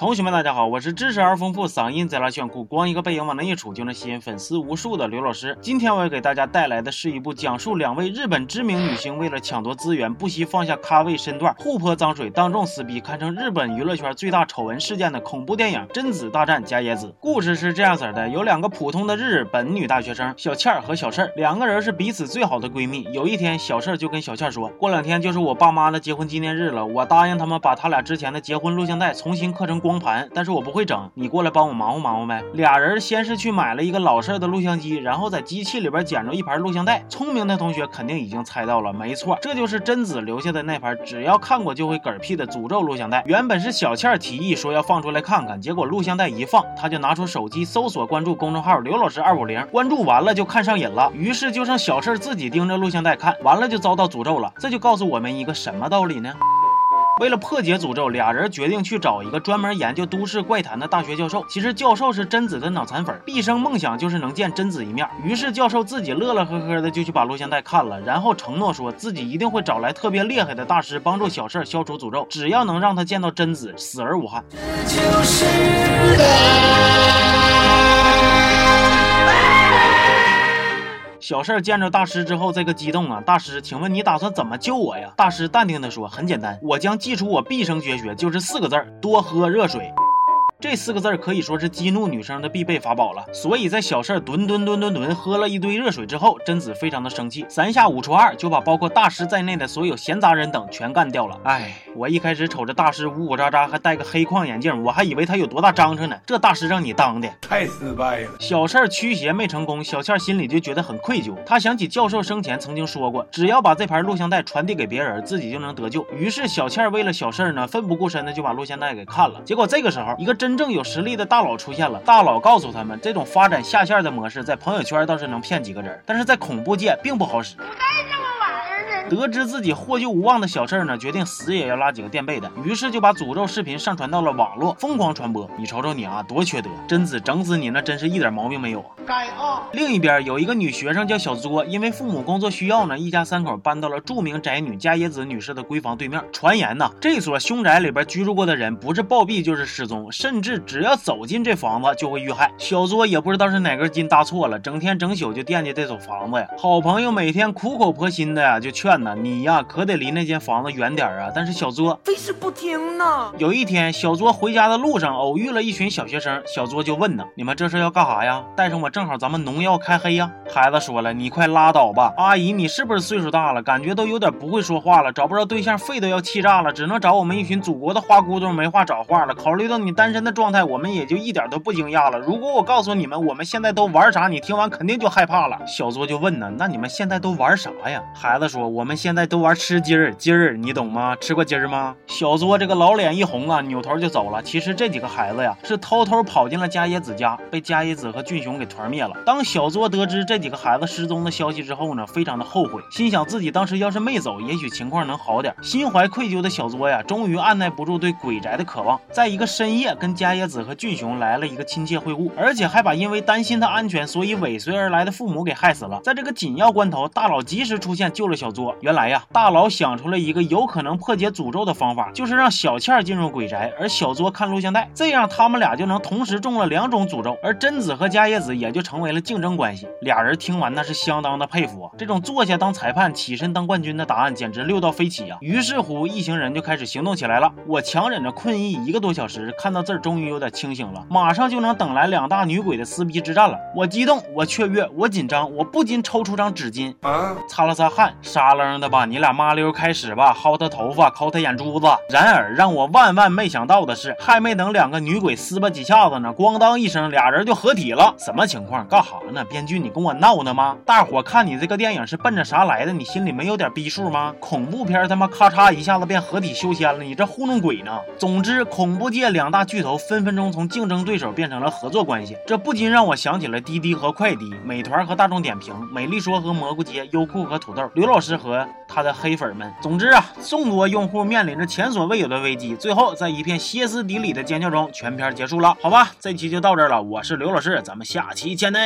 同学们，大家好，我是知识而丰富，嗓音贼拉炫酷，光一个背影往那一杵就能吸引粉丝无数的刘老师。今天我要给大家带来的是一部讲述两位日本知名女星为了抢夺资源，不惜放下咖位身段，互泼脏水，当众撕逼，堪称日本娱乐圈最大丑闻事件的恐怖电影《贞子大战伽椰子》。故事是这样子的：有两个普通的日本女大学生小倩儿和小事儿，两个人是彼此最好的闺蜜。有一天，小事儿就跟小倩儿说：“过两天就是我爸妈的结婚纪念日了，我答应他们把他俩之前的结婚录像带重新刻成光。”光盘，但是我不会整，你过来帮我忙活忙活呗。俩人先是去买了一个老式的录像机，然后在机器里边捡着一盘录像带。聪明的同学肯定已经猜到了，没错，这就是贞子留下的那盘只要看过就会嗝屁的诅咒录像带。原本是小倩提议说要放出来看看，结果录像带一放，他就拿出手机搜索关注公众号刘老师二五零，关注完了就看上瘾了，于是就剩小事自己盯着录像带看，完了就遭到诅咒了。这就告诉我们一个什么道理呢？为了破解诅咒，俩人决定去找一个专门研究都市怪谈的大学教授。其实教授是贞子的脑残粉，毕生梦想就是能见贞子一面。于是教授自己乐乐呵呵的就去把录像带看了，然后承诺说自己一定会找来特别厉害的大师帮助小事消除诅咒，只要能让他见到贞子，死而无憾。就是的小事儿见着大师之后，这个激动啊！大师，请问你打算怎么救我呀？大师淡定地说：“很简单，我将祭出我毕生绝学，就是四个字儿：多喝热水。”这四个字可以说是激怒女生的必备法宝了，所以在小事儿吨吨吨吨吨喝了一堆热水之后，贞子非常的生气，三下五除二就把包括大师在内的所有闲杂人等全干掉了。哎，我一开始瞅着大师呜呜喳喳，还戴个黑框眼镜，我还以为他有多大章程呢。这大师让你当的太失败了。小事儿驱邪没成功，小倩心里就觉得很愧疚。她想起教授生前曾经说过，只要把这盘录像带传递给别人，自己就能得救。于是小倩为了小事儿呢，奋不顾身的就把录像带给看了。结果这个时候，一个真真正有实力的大佬出现了。大佬告诉他们，这种发展下线的模式，在朋友圈倒是能骗几个人，但是在恐怖界并不好使。得知自己获救无望的小事儿呢，决定死也要拉几个垫背的，于是就把诅咒视频上传到了网络，疯狂传播。你瞅瞅你啊，多缺德！贞子整死你，那真是一点毛病没有啊。该啊。另一边有一个女学生叫小作，因为父母工作需要呢，一家三口搬到了著名宅女伽椰子女士的闺房对面。传言呢，这所凶宅里边居住过的人，不是暴毙就是失踪，甚至只要走进这房子就会遇害。小作也不知道是哪根筋搭错了，整天整宿就惦记这所房子呀。好朋友每天苦口婆心的呀，就劝。你呀，可得离那间房子远点啊！但是小作非是不听呢。有一天，小作回家的路上偶遇了一群小学生，小作就问呢：“你们这是要干啥呀？带上我，正好咱们农药开黑呀。”孩子说了：“你快拉倒吧，阿姨，你是不是岁数大了，感觉都有点不会说话了，找不着对象，肺都要气炸了，只能找我们一群祖国的花骨朵，没话找话了。考虑到你单身的状态，我们也就一点都不惊讶了。如果我告诉你们我们现在都玩啥，你听完肯定就害怕了。”小作就问呢：“那你们现在都玩啥呀？”孩子说：“我们。”们现在都玩吃鸡儿，鸡儿你懂吗？吃过鸡儿吗？小作这个老脸一红啊，扭头就走了。其实这几个孩子呀，是偷偷跑进了伽椰子家，被伽椰子和俊雄给团灭了。当小作得知这几个孩子失踪的消息之后呢，非常的后悔，心想自己当时要是没走，也许情况能好点。心怀愧疚的小作呀，终于按耐不住对鬼宅的渴望，在一个深夜跟伽椰子和俊雄来了一个亲切会晤，而且还把因为担心他安全所以尾随而来的父母给害死了。在这个紧要关头，大佬及时出现救了小作。原来呀，大佬想出了一个有可能破解诅咒的方法，就是让小倩进入鬼宅，而小作看录像带，这样他们俩就能同时中了两种诅咒，而贞子和伽椰子也就成为了竞争关系。俩人听完那是相当的佩服啊，这种坐下当裁判，起身当冠军的答案简直六道飞起啊！于是乎，一行人就开始行动起来了。我强忍着困意一个多小时，看到这儿终于有点清醒了，马上就能等来两大女鬼的撕逼之战了。我激动，我雀跃，我紧张，我不禁抽出张纸巾啊，擦了擦汗，沙楞的吧。你俩麻溜开始吧，薅他头发，抠他眼珠子。然而让我万万没想到的是，还没等两个女鬼撕巴几下子呢，咣当一声，俩人就合体了。什么情况？干哈呢？编剧，你跟我闹呢吗？大伙看你这个电影是奔着啥来的？你心里没有点逼数吗？恐怖片他妈咔嚓一下子变合体修仙了，你这糊弄鬼呢？总之，恐怖界两大巨头分分钟从竞争对手变成了合作关系，这不禁让我想起了滴滴和快滴，美团和大众点评，美丽说和蘑菇街，优酷和土豆，刘老师和和他。的黑粉们，总之啊，众多用户面临着前所未有的危机，最后在一片歇斯底里的尖叫中，全片结束了。好吧，这期就到这儿了，我是刘老师，咱们下期见呢。